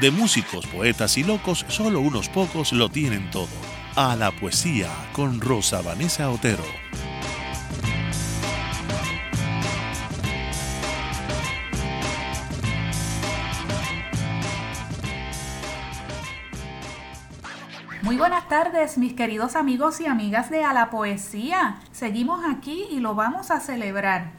de músicos, poetas y locos, solo unos pocos lo tienen todo. A la poesía con Rosa Vanessa Otero. Muy buenas tardes, mis queridos amigos y amigas de A la Poesía. Seguimos aquí y lo vamos a celebrar.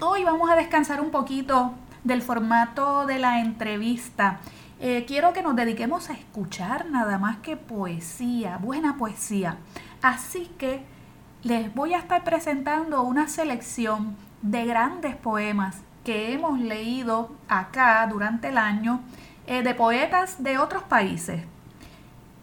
Hoy vamos a descansar un poquito del formato de la entrevista. Eh, quiero que nos dediquemos a escuchar nada más que poesía, buena poesía. Así que les voy a estar presentando una selección de grandes poemas que hemos leído acá durante el año eh, de poetas de otros países.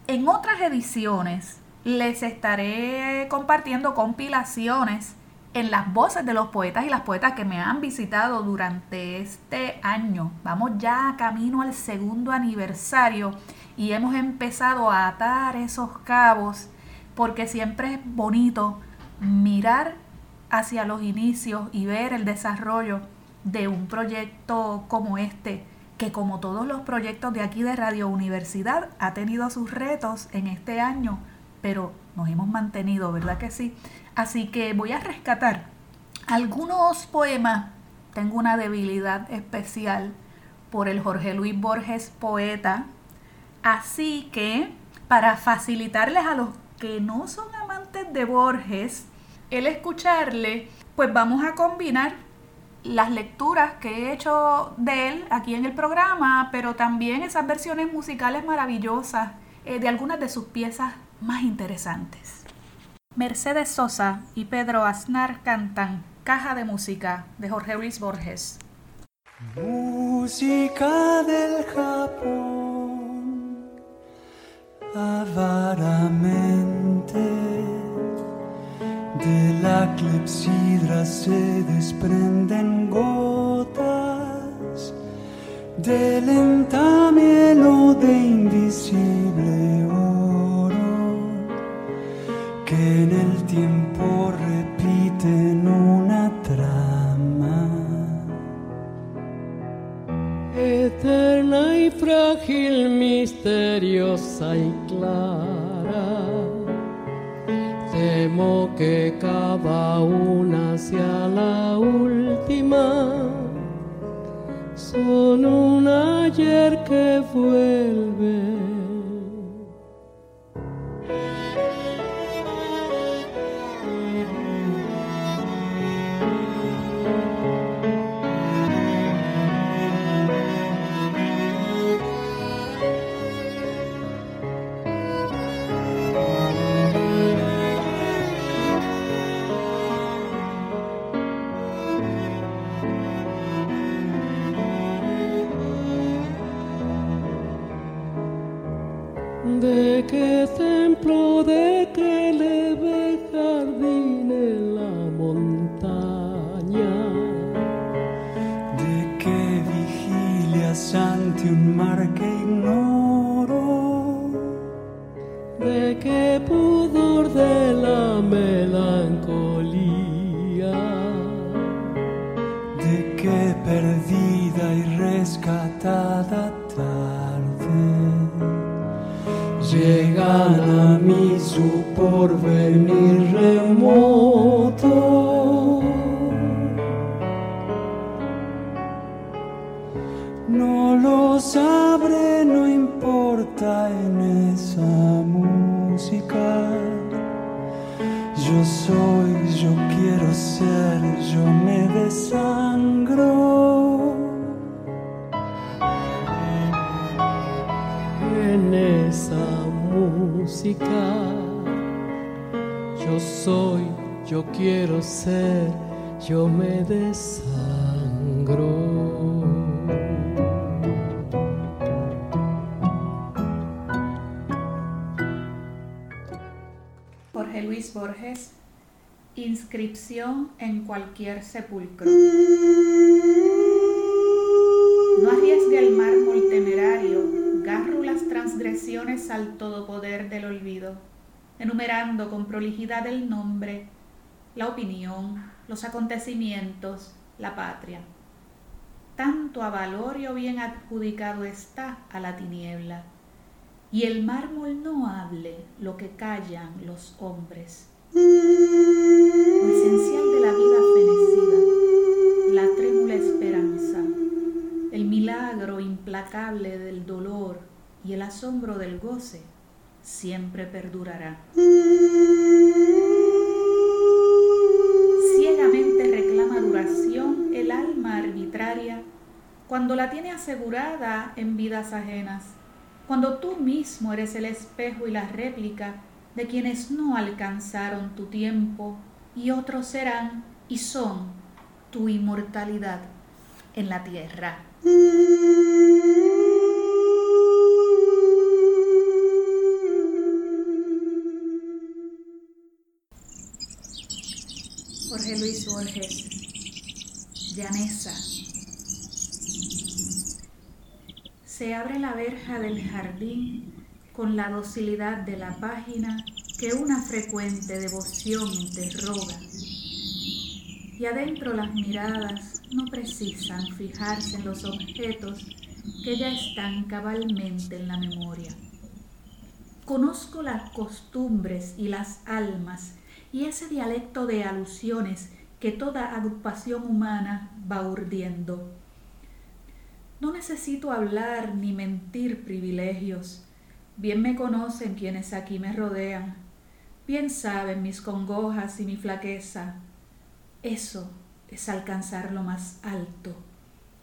En otras ediciones les estaré compartiendo compilaciones en las voces de los poetas y las poetas que me han visitado durante este año. Vamos ya camino al segundo aniversario y hemos empezado a atar esos cabos porque siempre es bonito mirar hacia los inicios y ver el desarrollo de un proyecto como este, que como todos los proyectos de aquí de Radio Universidad ha tenido sus retos en este año, pero nos hemos mantenido, ¿verdad que sí? Así que voy a rescatar algunos poemas. Tengo una debilidad especial por el Jorge Luis Borges poeta. Así que para facilitarles a los que no son amantes de Borges el escucharle, pues vamos a combinar las lecturas que he hecho de él aquí en el programa, pero también esas versiones musicales maravillosas eh, de algunas de sus piezas más interesantes. Mercedes Sosa y Pedro Aznar cantan Caja de Música de Jorge Luis Borges. Música del Japón, avaramente de la clepsidra se desprenden gotas de lenta de invisible que en el tiempo repiten una trama. Eterna y frágil, misteriosa y clara. Temo que cada una sea la última. Son un ayer que vuelve que templo de ser yo me desangro. Jorge Luis Borges, inscripción en cualquier sepulcro. No arriesgue el mármol temerario, garro las transgresiones al todopoder del olvido, enumerando con prolijidad el nombre la opinión, los acontecimientos, la patria. Tanto a valor y o bien adjudicado está a la tiniebla y el mármol no hable lo que callan los hombres. Lo esencial de la vida fenecida, la trémula esperanza, el milagro implacable del dolor y el asombro del goce, siempre perdurará. Cuando la tiene asegurada en vidas ajenas cuando tú mismo eres el espejo y la réplica de quienes no alcanzaron tu tiempo y otros serán y son tu inmortalidad en la tierra. Jorge Luis Borges, Llanesa, se abre la verja del jardín con la docilidad de la página que una frecuente devoción interroga. Y adentro las miradas no precisan fijarse en los objetos que ya están cabalmente en la memoria. Conozco las costumbres y las almas y ese dialecto de alusiones que toda agrupación humana va urdiendo no necesito hablar ni mentir privilegios. Bien me conocen quienes aquí me rodean. Bien saben mis congojas y mi flaqueza. Eso es alcanzar lo más alto,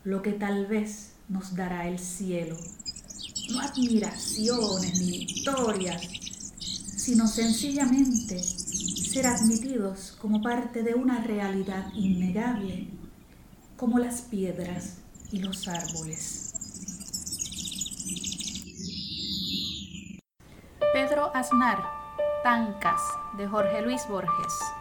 lo que tal vez nos dará el cielo. No admiraciones ni victorias, sino sencillamente ser admitidos como parte de una realidad innegable, como las piedras y los árboles. Pedro Aznar, Tancas, de Jorge Luis Borges.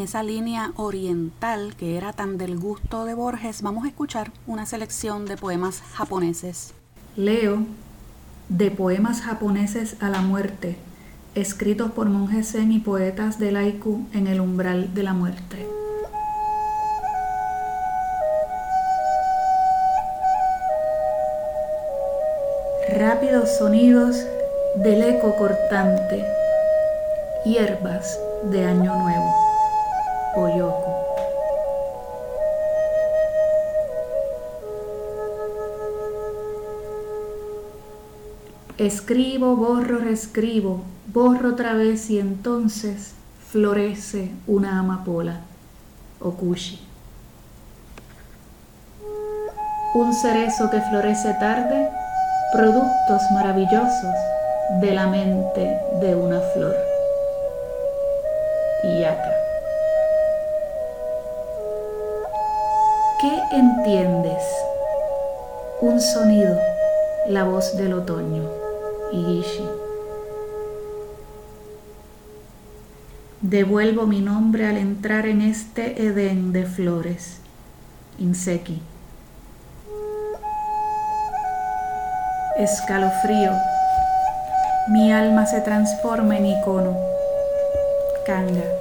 Esa línea oriental que era tan del gusto de Borges, vamos a escuchar una selección de poemas japoneses. Leo de poemas japoneses a la muerte, escritos por monjes zen y poetas del haiku en el umbral de la muerte. Rápidos sonidos del eco cortante, hierbas de año nuevo. Oyoko. Escribo, borro, reescribo, borro otra vez y entonces florece una amapola, Okushi. Un cerezo que florece tarde, productos maravillosos de la mente de una flor. Yaka. Entiendes? Un sonido, la voz del otoño, Igishi. Devuelvo mi nombre al entrar en este Edén de flores, Inseki. Escalofrío, mi alma se transforma en icono, Kanga.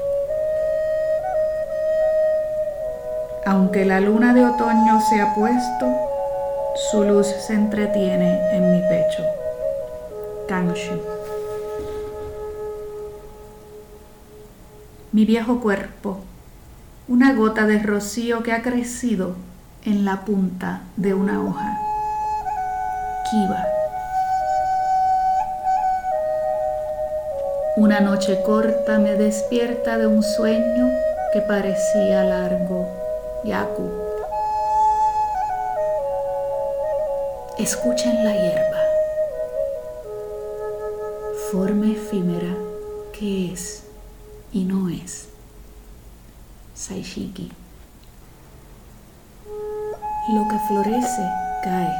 Aunque la luna de otoño se ha puesto, su luz se entretiene en mi pecho. Kanshi. Mi viejo cuerpo, una gota de rocío que ha crecido en la punta de una hoja. Kiva. Una noche corta me despierta de un sueño que parecía largo Yaku. Escuchen la hierba, forma efímera que es y no es. Saishiki. Lo que florece cae.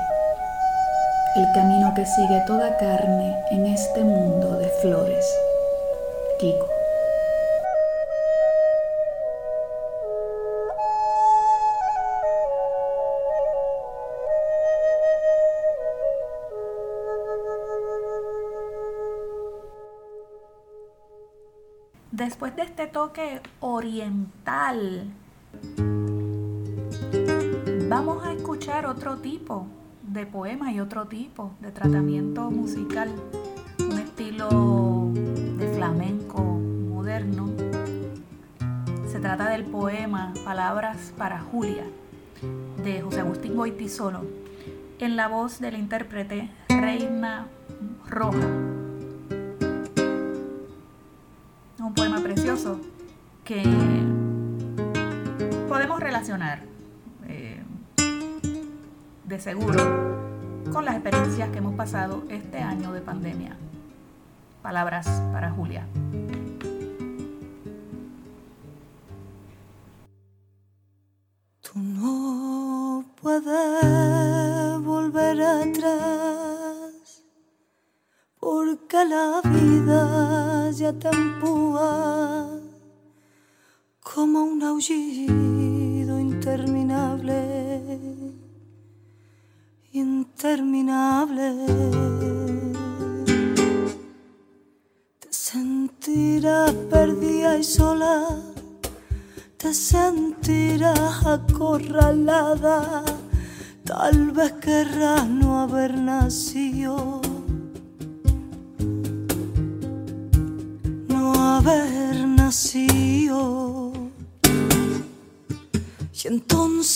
El camino que sigue toda carne en este mundo de flores. Kiko. Después de este toque oriental, vamos a escuchar otro tipo de poema y otro tipo de tratamiento musical, un estilo de flamenco moderno. Se trata del poema Palabras para Julia de José Agustín Boitisolo en la voz del intérprete Reina Roja que podemos relacionar eh, de seguro con las experiencias que hemos pasado este año de pandemia. Palabras para Julia.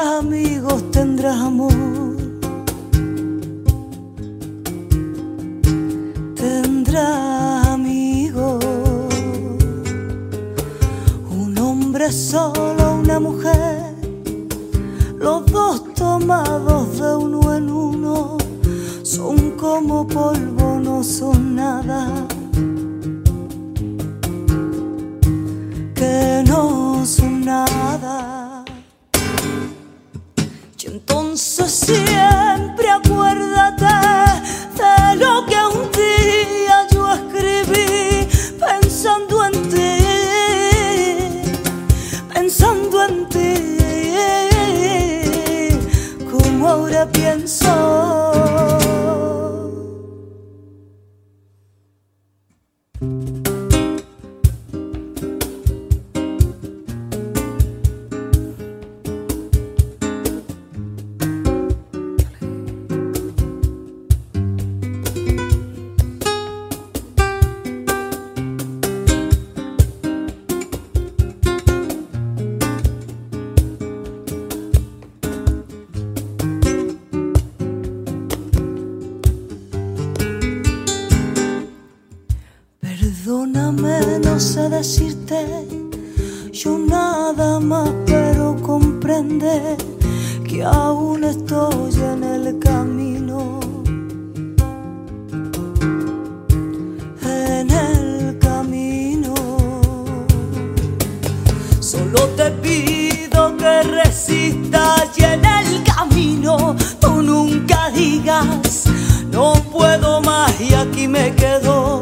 amigos, tendrás amor. Decirte yo nada más, pero comprende que aún estoy en el camino. En el camino. Solo te pido que resistas y en el camino tú nunca digas, no puedo más y aquí me quedo.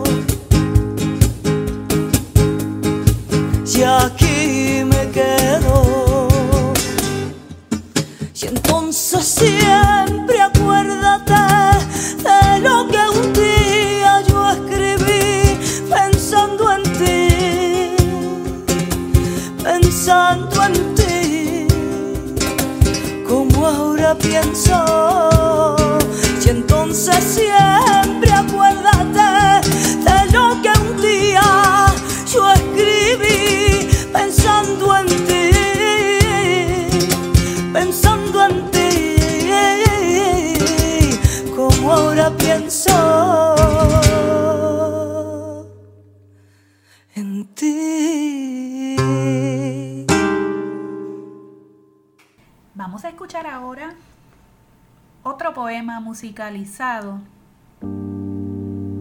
Ahora otro poema musicalizado,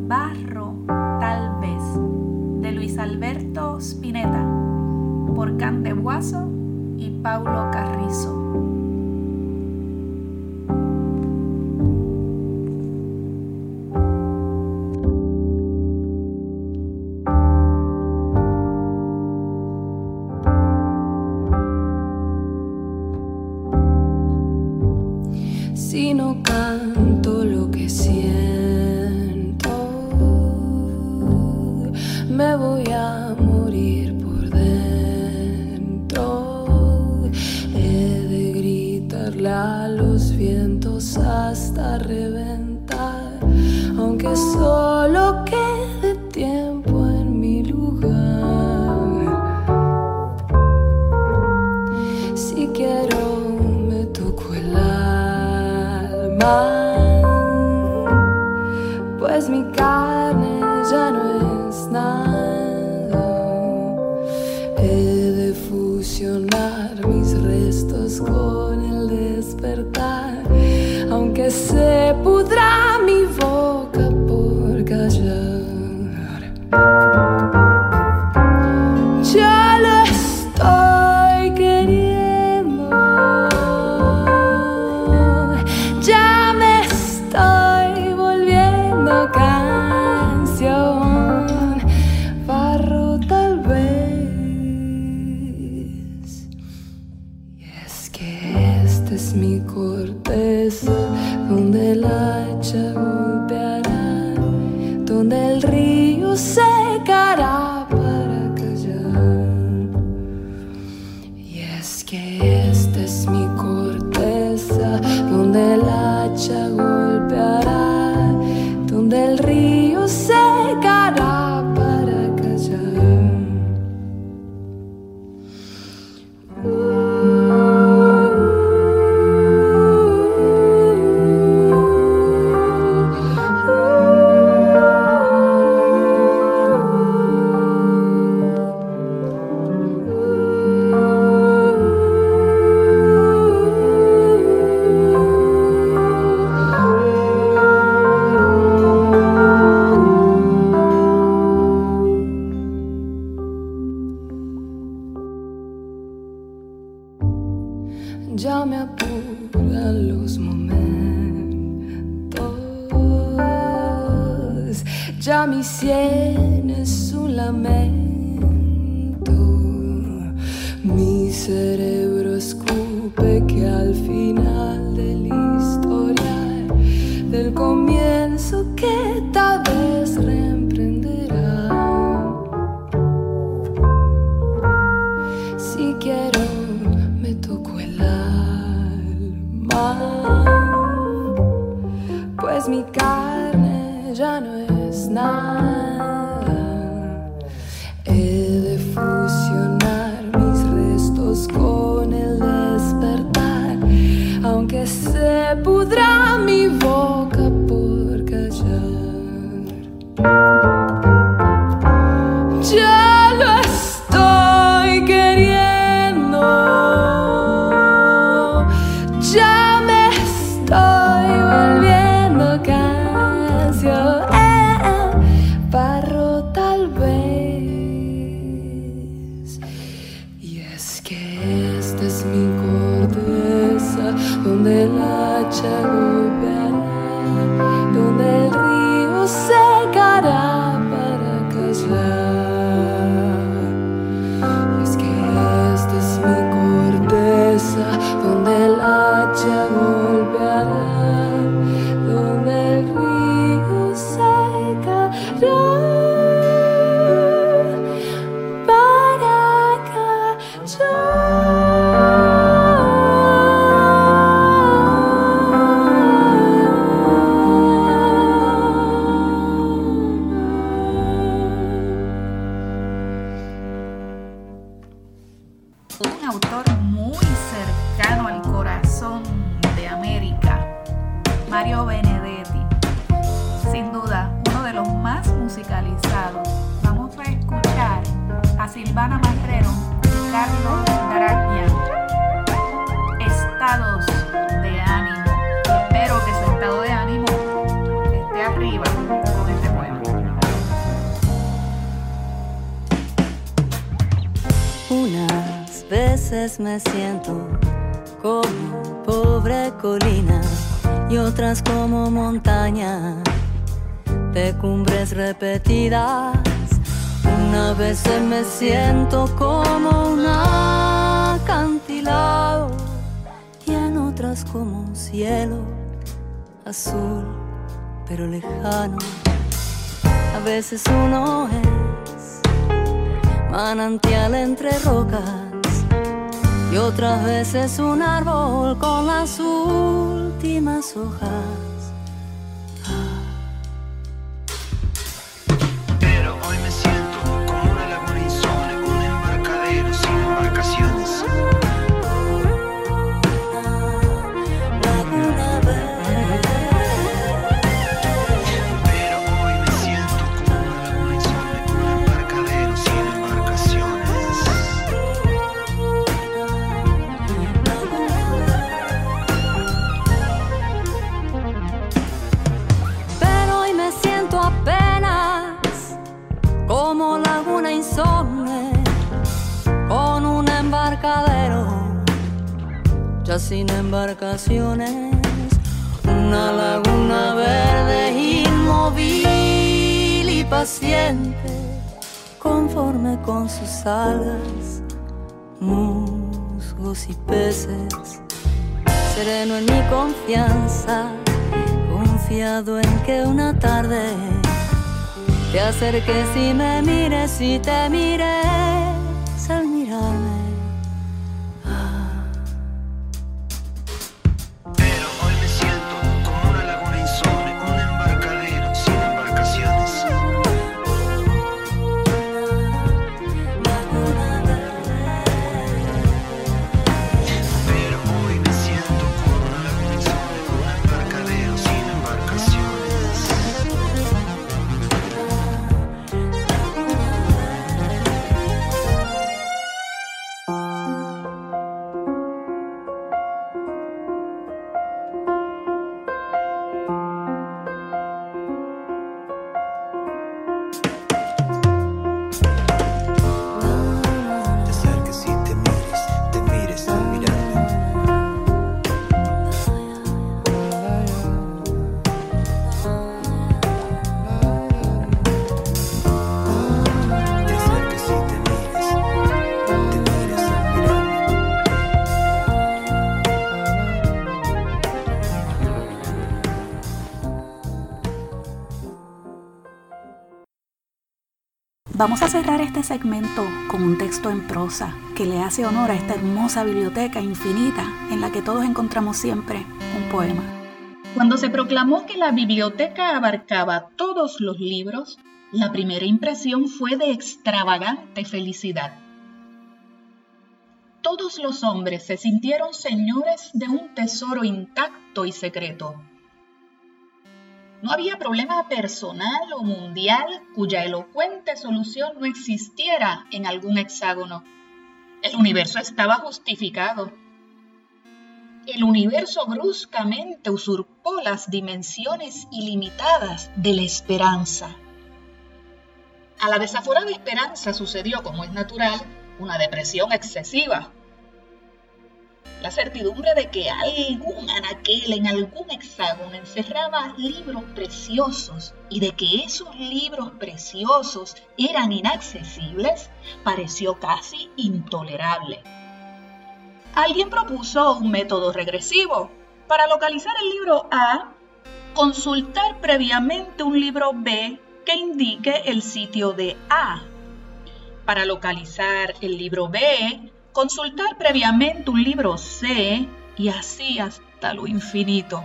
Barro tal vez, de Luis Alberto Spinetta, por Cantebuazo y Paulo Carrizo. vacaciones, una laguna verde inmóvil y paciente, conforme con sus alas, musgos y peces, sereno en mi confianza, confiado en que una tarde te acerques y me mires y te mires Vamos a cerrar este segmento con un texto en prosa que le hace honor a esta hermosa biblioteca infinita en la que todos encontramos siempre un poema. Cuando se proclamó que la biblioteca abarcaba todos los libros, la primera impresión fue de extravagante felicidad. Todos los hombres se sintieron señores de un tesoro intacto y secreto. No había problema personal o mundial cuya elocuente solución no existiera en algún hexágono. El universo estaba justificado. El universo bruscamente usurpó las dimensiones ilimitadas de la esperanza. A la desaforada esperanza sucedió, como es natural, una depresión excesiva. La certidumbre de que algún anaquel en algún hexágono encerraba libros preciosos y de que esos libros preciosos eran inaccesibles pareció casi intolerable. Alguien propuso un método regresivo. Para localizar el libro A, consultar previamente un libro B que indique el sitio de A. Para localizar el libro B, consultar previamente un libro C y así hasta lo infinito.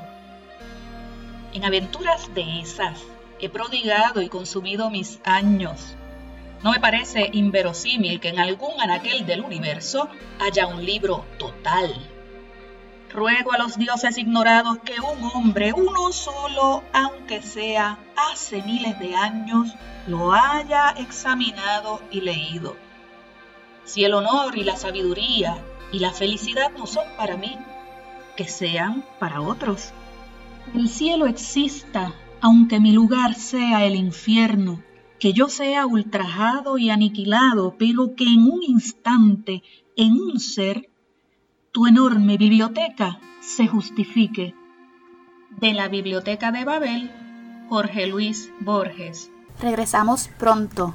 En aventuras de esas he prodigado y consumido mis años. No me parece inverosímil que en algún anaquel del universo haya un libro total. Ruego a los dioses ignorados que un hombre, uno solo, aunque sea hace miles de años, lo haya examinado y leído. Si el honor y la sabiduría y la felicidad no son para mí, que sean para otros. El cielo exista, aunque mi lugar sea el infierno, que yo sea ultrajado y aniquilado, pero que en un instante, en un ser, tu enorme biblioteca se justifique. De la Biblioteca de Babel, Jorge Luis Borges. Regresamos pronto.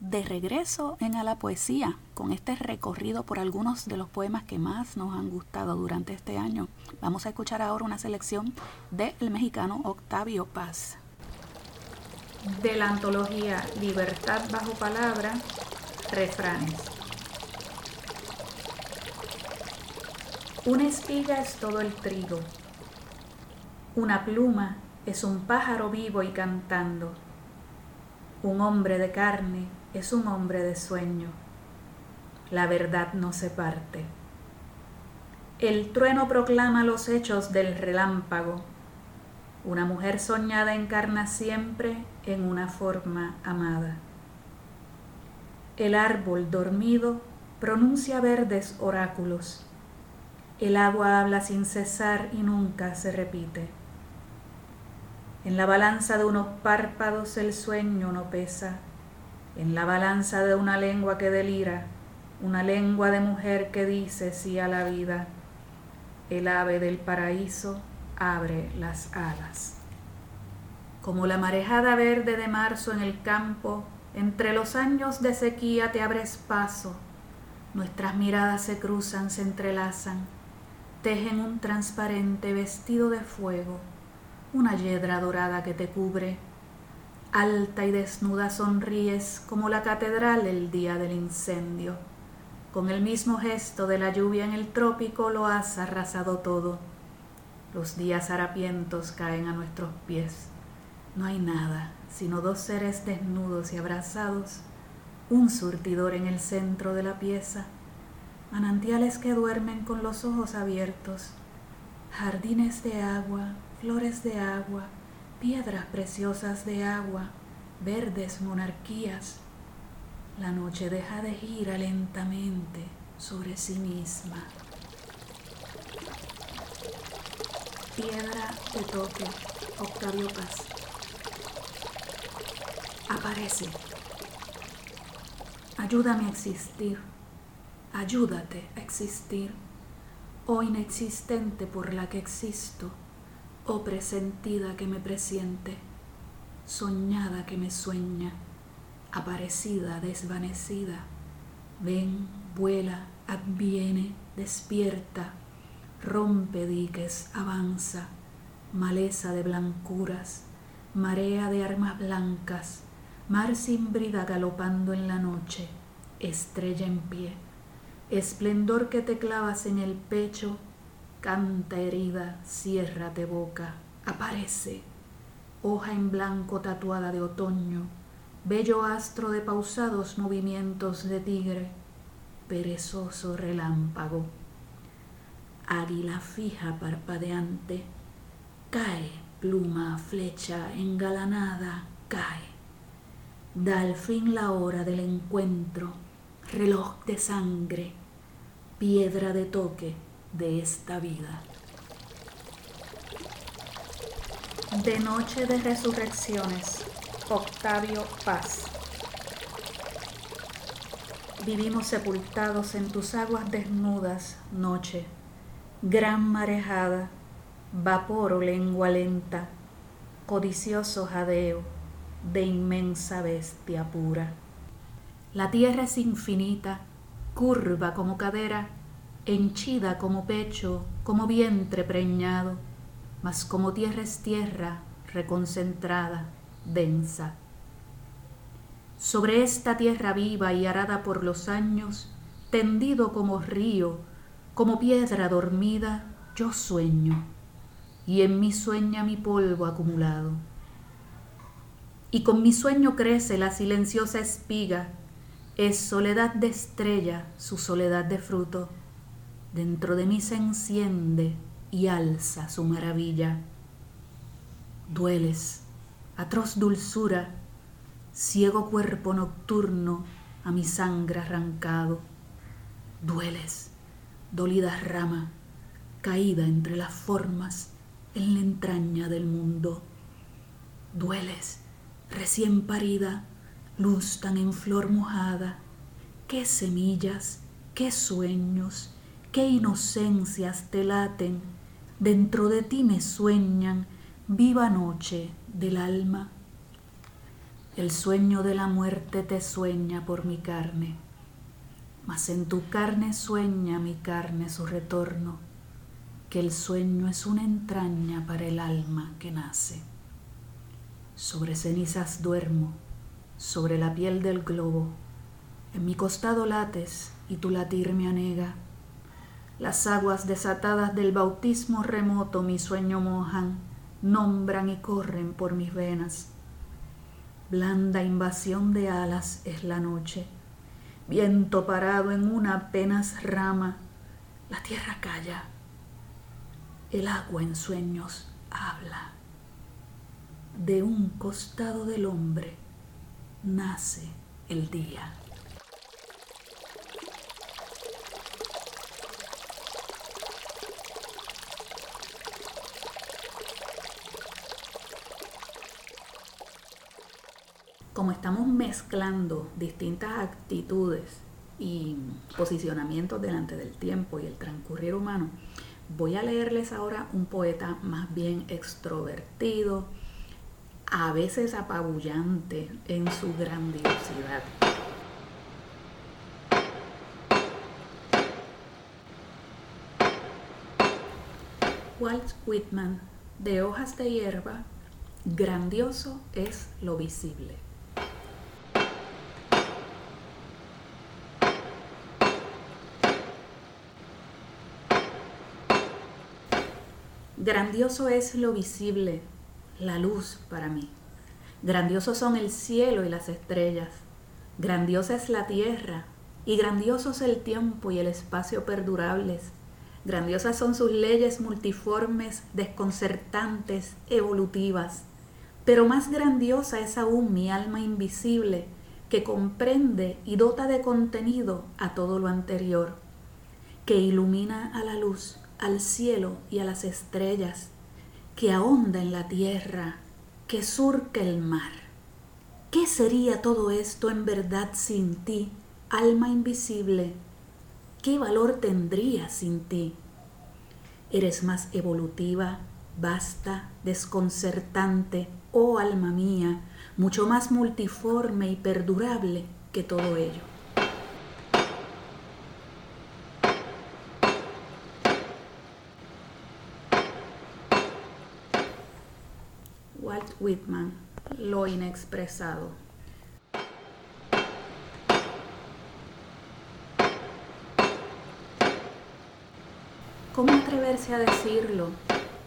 De regreso en A la Poesía, con este recorrido por algunos de los poemas que más nos han gustado durante este año, vamos a escuchar ahora una selección del mexicano Octavio Paz. De la antología Libertad bajo palabra, refranes. Una espiga es todo el trigo, una pluma es un pájaro vivo y cantando, un hombre de carne es un hombre de sueño. La verdad no se parte. El trueno proclama los hechos del relámpago. Una mujer soñada encarna siempre en una forma amada. El árbol dormido pronuncia verdes oráculos. El agua habla sin cesar y nunca se repite. En la balanza de unos párpados el sueño no pesa. En la balanza de una lengua que delira, una lengua de mujer que dice sí a la vida. El ave del paraíso abre las alas. Como la marejada verde de marzo en el campo, entre los años de sequía te abres paso. Nuestras miradas se cruzan, se entrelazan, tejen un transparente vestido de fuego, una yedra dorada que te cubre. Alta y desnuda sonríes como la catedral el día del incendio. Con el mismo gesto de la lluvia en el trópico lo has arrasado todo. Los días harapientos caen a nuestros pies. No hay nada sino dos seres desnudos y abrazados, un surtidor en el centro de la pieza, manantiales que duermen con los ojos abiertos, jardines de agua, flores de agua, piedras preciosas de agua, verdes monarquías. La noche deja de girar lentamente sobre sí misma. Piedra de toque, Octavio Paz aparece. Ayúdame a existir. Ayúdate a existir. Oh inexistente por la que existo. Oh presentida que me presiente. Soñada que me sueña. Aparecida, desvanecida. Ven, vuela, adviene, despierta. Rompe diques, avanza. Maleza de blancuras. Marea de armas blancas mar sin brida galopando en la noche, estrella en pie, esplendor que te clavas en el pecho, canta herida, ciérrate boca, aparece, hoja en blanco tatuada de otoño, bello astro de pausados movimientos de tigre, perezoso relámpago, águila fija parpadeante, cae pluma, flecha engalanada, cae. Da al fin la hora del encuentro, reloj de sangre, piedra de toque de esta vida. De noche de resurrecciones, Octavio Paz. Vivimos sepultados en tus aguas desnudas, noche, gran marejada, vapor o lengua lenta, codicioso jadeo de inmensa bestia pura. La tierra es infinita, curva como cadera, henchida como pecho, como vientre preñado, mas como tierra es tierra, reconcentrada, densa. Sobre esta tierra viva y arada por los años, tendido como río, como piedra dormida, yo sueño, y en mí sueña mi polvo acumulado y con mi sueño crece la silenciosa espiga, es soledad de estrella su soledad de fruto, dentro de mí se enciende y alza su maravilla. Dueles, atroz dulzura, ciego cuerpo nocturno a mi sangre arrancado. Dueles, dolida rama, caída entre las formas en la entraña del mundo. Dueles, recién parida, luz tan en flor mojada, qué semillas, qué sueños, qué inocencias te laten, dentro de ti me sueñan, viva noche del alma. El sueño de la muerte te sueña por mi carne, mas en tu carne sueña mi carne su retorno, que el sueño es una entraña para el alma que nace. Sobre cenizas duermo, sobre la piel del globo. En mi costado lates y tu latir me anega. Las aguas desatadas del bautismo remoto mi sueño mojan, nombran y corren por mis venas. Blanda invasión de alas es la noche, viento parado en una apenas rama, la tierra calla, el agua en sueños habla de un costado del hombre nace el día. Como estamos mezclando distintas actitudes y posicionamientos delante del tiempo y el transcurrir humano, voy a leerles ahora un poeta más bien extrovertido, a veces apabullante en su grandiosidad. Walt Whitman, de hojas de hierba, grandioso es lo visible. Grandioso es lo visible, la luz para mí. Grandiosos son el cielo y las estrellas. Grandiosa es la tierra y grandiosos el tiempo y el espacio perdurables. Grandiosas son sus leyes multiformes, desconcertantes, evolutivas. Pero más grandiosa es aún mi alma invisible, que comprende y dota de contenido a todo lo anterior, que ilumina a la luz al cielo y a las estrellas, que ahonda en la tierra, que surca el mar. ¿Qué sería todo esto en verdad sin ti, alma invisible? ¿Qué valor tendría sin ti? Eres más evolutiva, vasta, desconcertante, oh alma mía, mucho más multiforme y perdurable que todo ello. Walt Whitman, Lo inexpresado. ¿Cómo atreverse a decirlo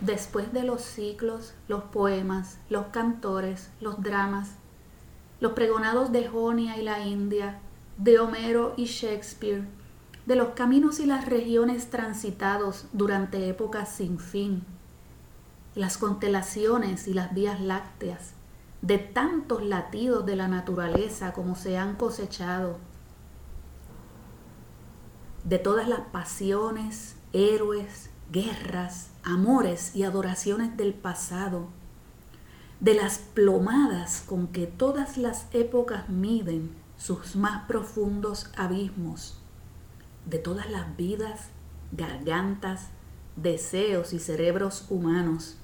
después de los ciclos, los poemas, los cantores, los dramas, los pregonados de Jonia y la India, de Homero y Shakespeare, de los caminos y las regiones transitados durante épocas sin fin, las constelaciones y las vías lácteas, de tantos latidos de la naturaleza como se han cosechado, de todas las pasiones, héroes, guerras, amores y adoraciones del pasado, de las plomadas con que todas las épocas miden sus más profundos abismos, de todas las vidas, gargantas, deseos y cerebros humanos,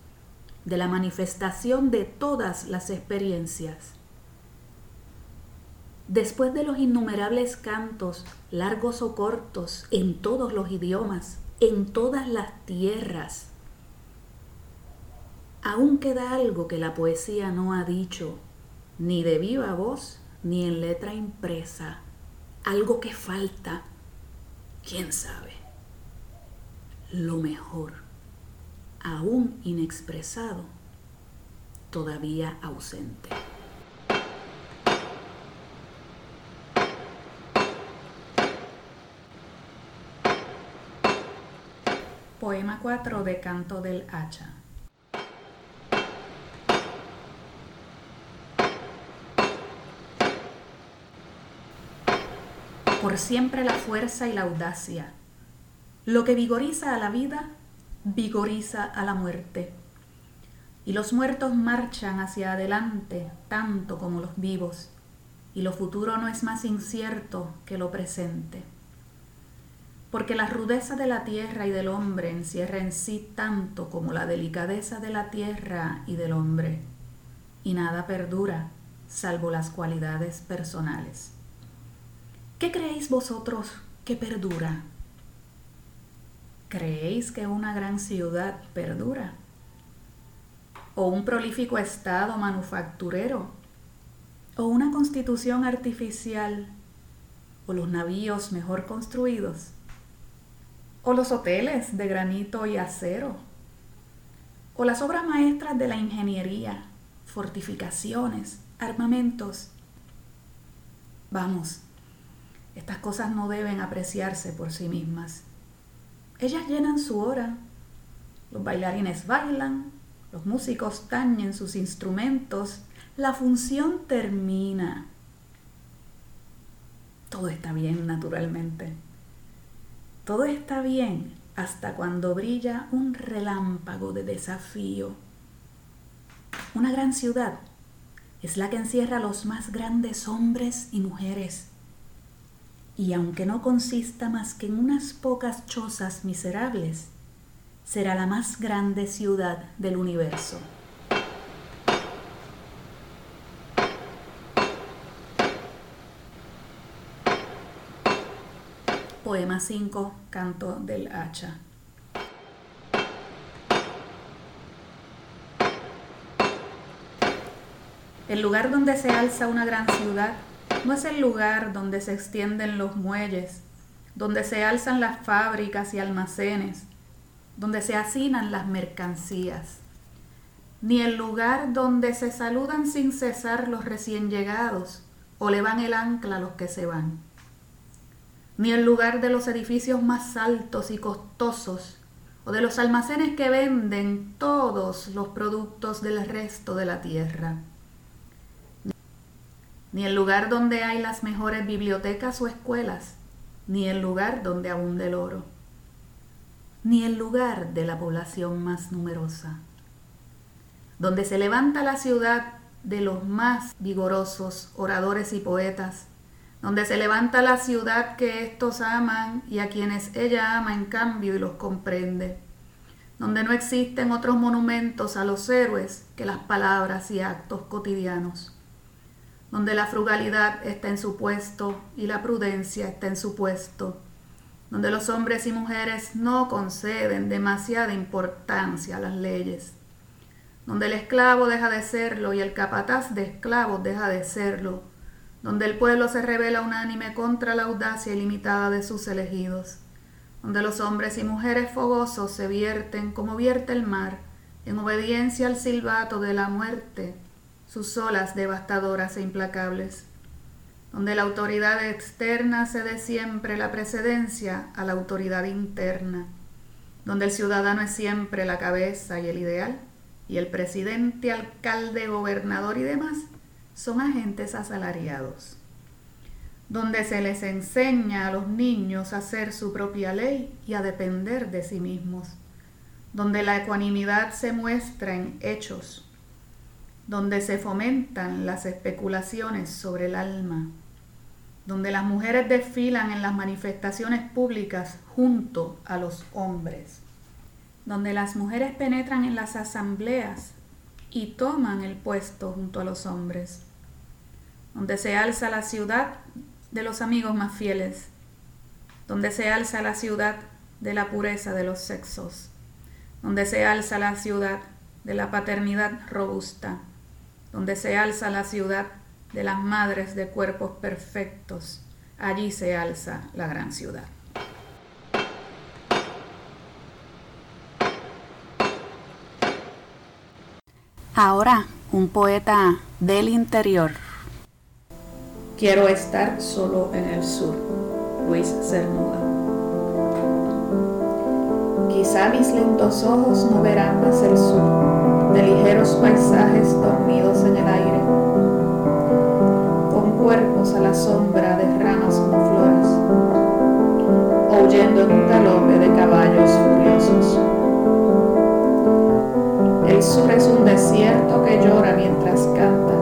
de la manifestación de todas las experiencias. Después de los innumerables cantos, largos o cortos, en todos los idiomas, en todas las tierras, aún queda algo que la poesía no ha dicho, ni de viva voz, ni en letra impresa, algo que falta, quién sabe, lo mejor aún inexpresado, todavía ausente. Poema 4 de Canto del Hacha. Por siempre la fuerza y la audacia. Lo que vigoriza a la vida vigoriza a la muerte. Y los muertos marchan hacia adelante tanto como los vivos, y lo futuro no es más incierto que lo presente. Porque la rudeza de la tierra y del hombre encierra en sí tanto como la delicadeza de la tierra y del hombre, y nada perdura salvo las cualidades personales. ¿Qué creéis vosotros que perdura? ¿Creéis que una gran ciudad perdura? ¿O un prolífico estado manufacturero? ¿O una constitución artificial? ¿O los navíos mejor construidos? ¿O los hoteles de granito y acero? ¿O las obras maestras de la ingeniería, fortificaciones, armamentos? Vamos, estas cosas no deben apreciarse por sí mismas ellas llenan su hora. Los bailarines bailan, los músicos tañen sus instrumentos, la función termina. Todo está bien naturalmente. Todo está bien hasta cuando brilla un relámpago de desafío. Una gran ciudad es la que encierra los más grandes hombres y mujeres. Y aunque no consista más que en unas pocas chozas miserables, será la más grande ciudad del universo. Poema 5, Canto del Hacha. El lugar donde se alza una gran ciudad no es el lugar donde se extienden los muelles, donde se alzan las fábricas y almacenes, donde se hacinan las mercancías, ni el lugar donde se saludan sin cesar los recién llegados o le van el ancla a los que se van, ni el lugar de los edificios más altos y costosos o de los almacenes que venden todos los productos del resto de la tierra ni el lugar donde hay las mejores bibliotecas o escuelas, ni el lugar donde abunde el oro, ni el lugar de la población más numerosa, donde se levanta la ciudad de los más vigorosos oradores y poetas, donde se levanta la ciudad que estos aman y a quienes ella ama en cambio y los comprende, donde no existen otros monumentos a los héroes que las palabras y actos cotidianos donde la frugalidad está en su puesto y la prudencia está en su puesto, donde los hombres y mujeres no conceden demasiada importancia a las leyes, donde el esclavo deja de serlo y el capataz de esclavos deja de serlo, donde el pueblo se revela unánime contra la audacia ilimitada de sus elegidos, donde los hombres y mujeres fogosos se vierten como vierte el mar, en obediencia al silbato de la muerte, sus olas devastadoras e implacables, donde la autoridad externa cede siempre la precedencia a la autoridad interna, donde el ciudadano es siempre la cabeza y el ideal, y el presidente, alcalde, gobernador y demás son agentes asalariados, donde se les enseña a los niños a hacer su propia ley y a depender de sí mismos, donde la ecuanimidad se muestra en hechos, donde se fomentan las especulaciones sobre el alma, donde las mujeres desfilan en las manifestaciones públicas junto a los hombres, donde las mujeres penetran en las asambleas y toman el puesto junto a los hombres, donde se alza la ciudad de los amigos más fieles, donde se alza la ciudad de la pureza de los sexos, donde se alza la ciudad de la paternidad robusta, donde se alza la ciudad de las madres de cuerpos perfectos, allí se alza la gran ciudad. Ahora, un poeta del interior. Quiero estar solo en el sur, Luis Cernuda. Quizá mis lentos ojos no verán más el sur de ligeros paisajes dormidos en el aire, con cuerpos a la sombra de ramas como flores, o huyendo en un galope de caballos furiosos. El sur es un desierto que llora mientras canta,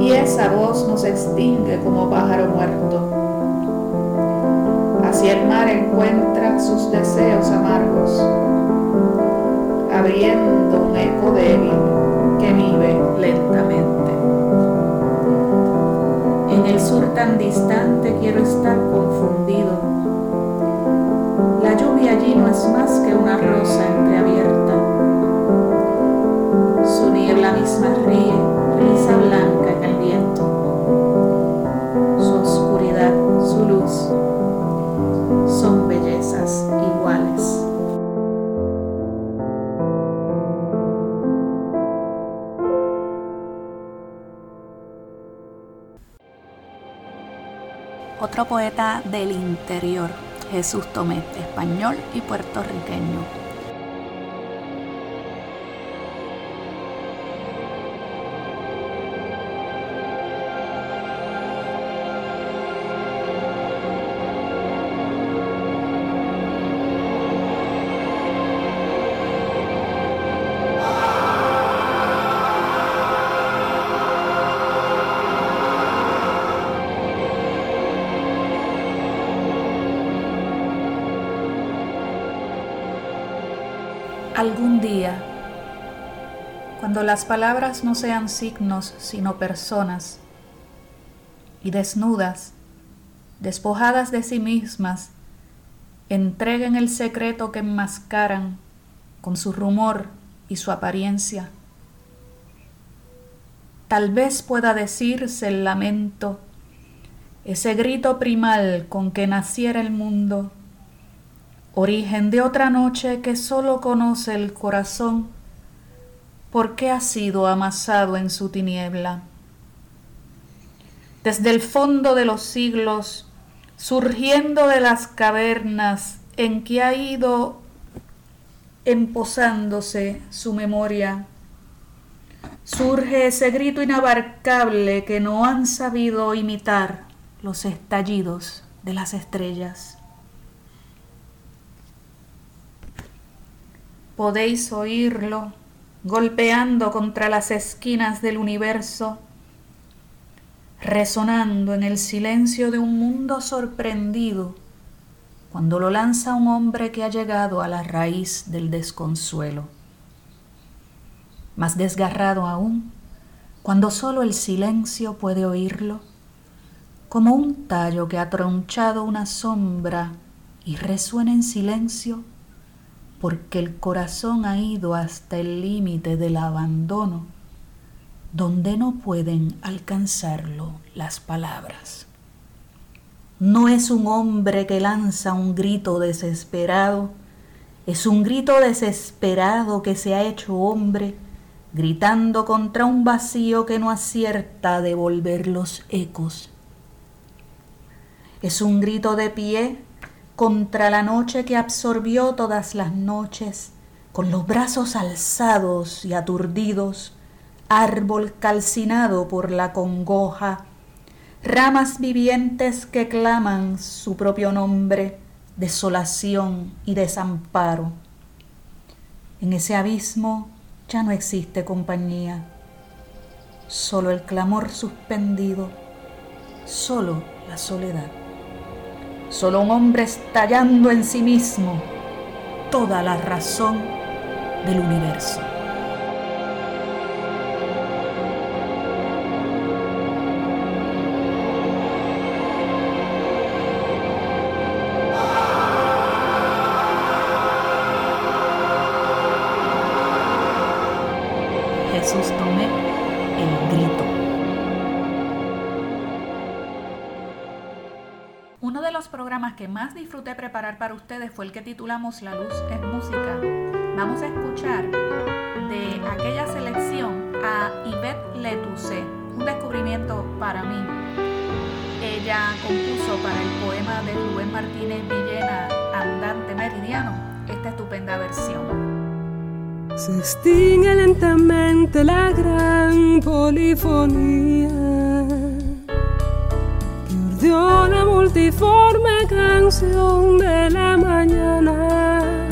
y esa voz nos extingue como pájaro muerto. Hacia el mar encuentra sus deseos amargos distante quiero poeta del interior, Jesús Tomé, español y puertorriqueño. Las palabras no sean signos sino personas, y desnudas, despojadas de sí mismas, entreguen el secreto que enmascaran con su rumor y su apariencia. Tal vez pueda decirse el lamento, ese grito primal con que naciera el mundo, origen de otra noche que sólo conoce el corazón, porque ha sido amasado en su tiniebla. Desde el fondo de los siglos, surgiendo de las cavernas en que ha ido emposándose su memoria, surge ese grito inabarcable que no han sabido imitar los estallidos de las estrellas. Podéis oírlo golpeando contra las esquinas del universo, resonando en el silencio de un mundo sorprendido cuando lo lanza un hombre que ha llegado a la raíz del desconsuelo. Más desgarrado aún, cuando solo el silencio puede oírlo, como un tallo que ha tronchado una sombra y resuena en silencio, porque el corazón ha ido hasta el límite del abandono, donde no pueden alcanzarlo las palabras. No es un hombre que lanza un grito desesperado, es un grito desesperado que se ha hecho hombre, gritando contra un vacío que no acierta a devolver los ecos. Es un grito de pie contra la noche que absorbió todas las noches, con los brazos alzados y aturdidos, árbol calcinado por la congoja, ramas vivientes que claman su propio nombre, desolación y desamparo. En ese abismo ya no existe compañía, solo el clamor suspendido, solo la soledad, solo un hombre estallando en sí mismo toda la razón del universo. Programas que más disfruté preparar para ustedes fue el que titulamos La luz es música. Vamos a escuchar de aquella selección a Yvette Letousse, un descubrimiento para mí. Ella compuso para el poema de Rubén Martínez Villena, Andante Meridiano, esta estupenda versión. Se extingue lentamente la gran polifonía multiforme canción de la mañana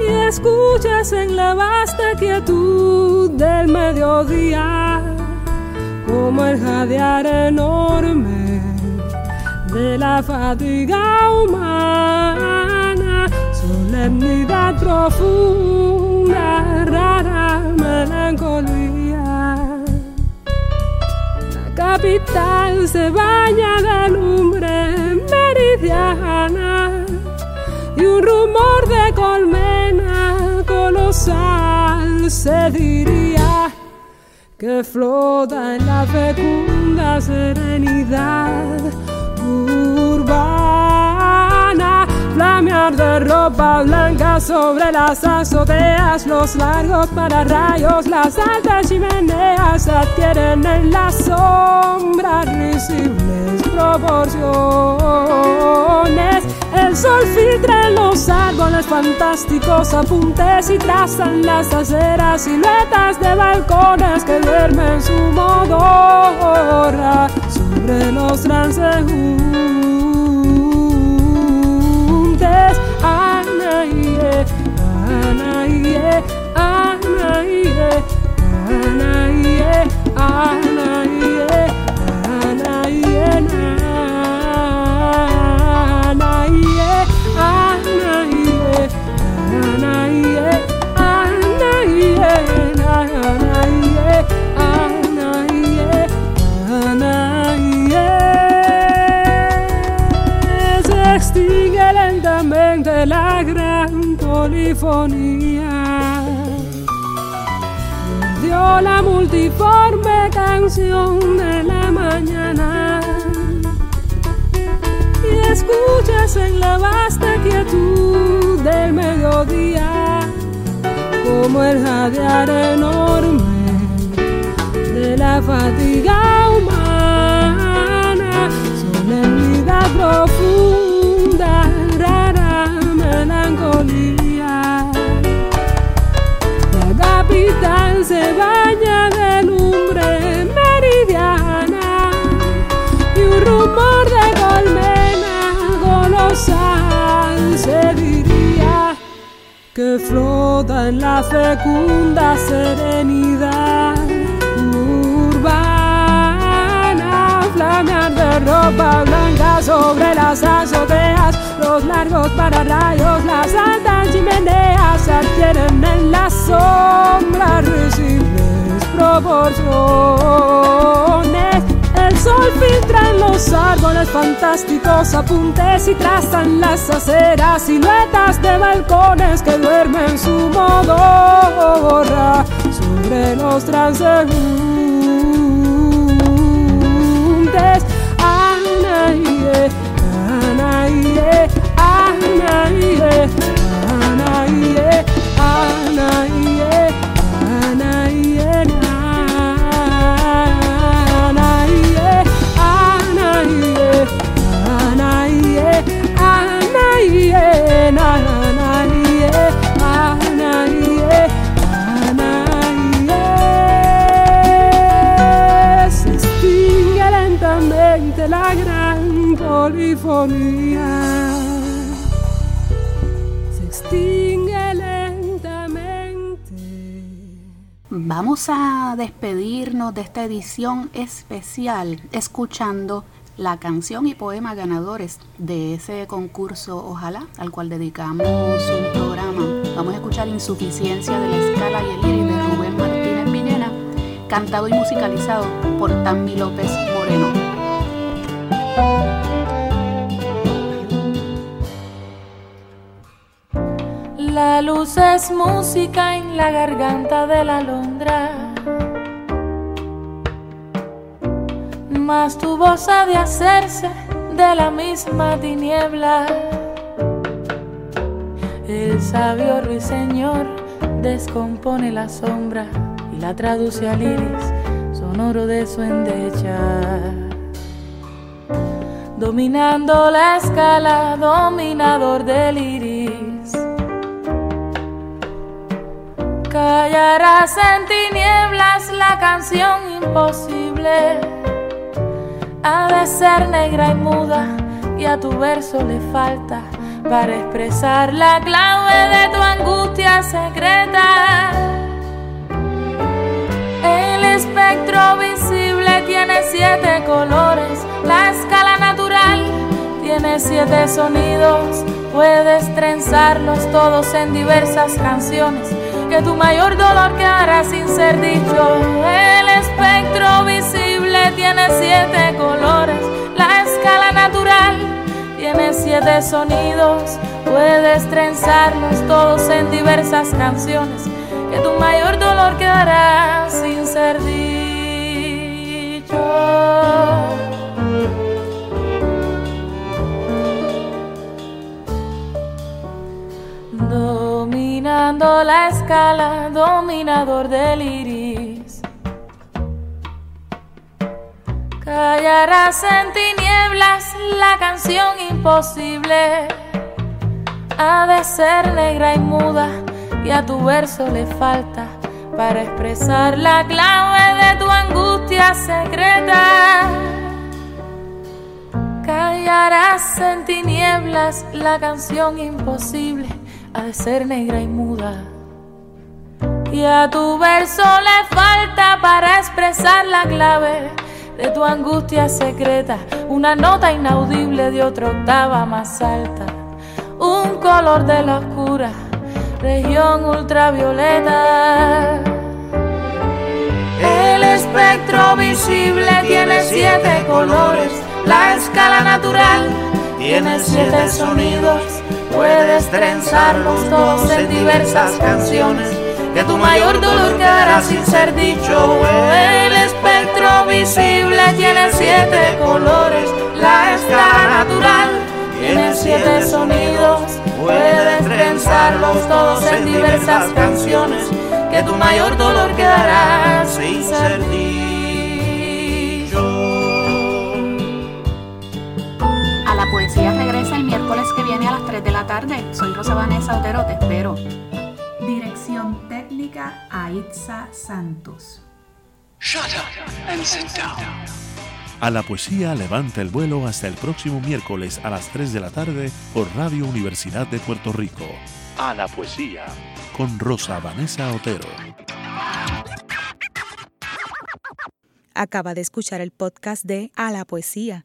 y escuchas en la vasta quietud del mediodía como el jadear enorme de la fatiga humana solemnidad profunda, rara melancolía. Se baña de lumbre meridiana y un rumor de colmena colosal se diría que flota en la fecunda serenidad blanca sobre las azoteas, los largos pararrayos, las altas chimeneas adquieren en las sombras risibles proporciones. El sol filtra en los árboles fantásticos apuntes y trazan las aceras, siluetas de balcones que duermen su modorra sobre los transeúntes. extingue lentamente la gran polifonía. La multiforme canción de la mañana. Y escuchas en la vasta quietud del mediodía como el jadear enorme de la fatiga humana, solemnidad profunda, se baña de lumbre meridiana y un rumor de colmena colosal se diría que flota en la fecunda serenidad urbana, flamear de ropa blanca sobre las azoteas, los largos pararrayos, las altas chimeneas adquieren en la sombra risibles proporciones. El sol filtra en los árboles fantásticos apuntes y trazan las aceras, siluetas de balcones que duermen su modorra sobre los transeúntes. La gran polifonía. Vamos a despedirnos de esta edición especial escuchando la canción y poema ganadores de ese concurso Ojalá, al cual dedicamos un programa. Vamos a escuchar Insuficiencia de la Escala y el Iris de Rubén Martínez Villena, cantado y musicalizado por Tammy López Moreno. La luz es música en la garganta de la alondra. Mas tu voz ha de hacerse de la misma tiniebla. El sabio ruiseñor descompone la sombra y la traduce al iris sonoro de su endecha. Dominando la escala, dominador del Callarás en tinieblas la canción imposible. Ha de ser negra y muda y a tu verso le falta para expresar la clave de tu angustia secreta. El espectro visible tiene siete colores, la escala natural tiene siete sonidos. Puedes trenzarlos todos en diversas canciones, que tu mayor dolor quedará sin ser dicho. El espectro visible tiene siete colores, la escala natural tiene siete sonidos. Puedes trenzarlos todos en diversas canciones, que tu mayor dolor quedará sin ser dicho. La escala, dominador del iris. Callarás en tinieblas la canción imposible. Ha de ser negra y muda y a tu verso le falta para expresar la clave de tu angustia secreta. Callarás en tinieblas la canción imposible, de ser negra y muda. Y a tu verso le falta para expresar la clave de tu angustia secreta, una nota inaudible de otra octava más alta, un color de la oscura región ultravioleta. El espectro visible tiene siete colores, la escala natural tiene siete sonidos. Puedes trenzarlos todos en diversas canciones. Que tu mayor dolor quedará sin ser dicho. El espectro visible tiene siete colores, la escala natural tiene siete sonidos. Puedes trenzarlos todos en diversas canciones. Que tu mayor dolor quedará sin ser dicho. Miércoles que viene a las 3 de la tarde. Soy Rosa Vanessa Otero, te espero. Dirección técnica Aitza Santos. Shut up and sit down. A la poesía levanta el vuelo hasta el próximo miércoles a las 3 de la tarde por Radio Universidad de Puerto Rico. A la poesía con Rosa Vanessa Otero. Acaba de escuchar el podcast de A la Poesía.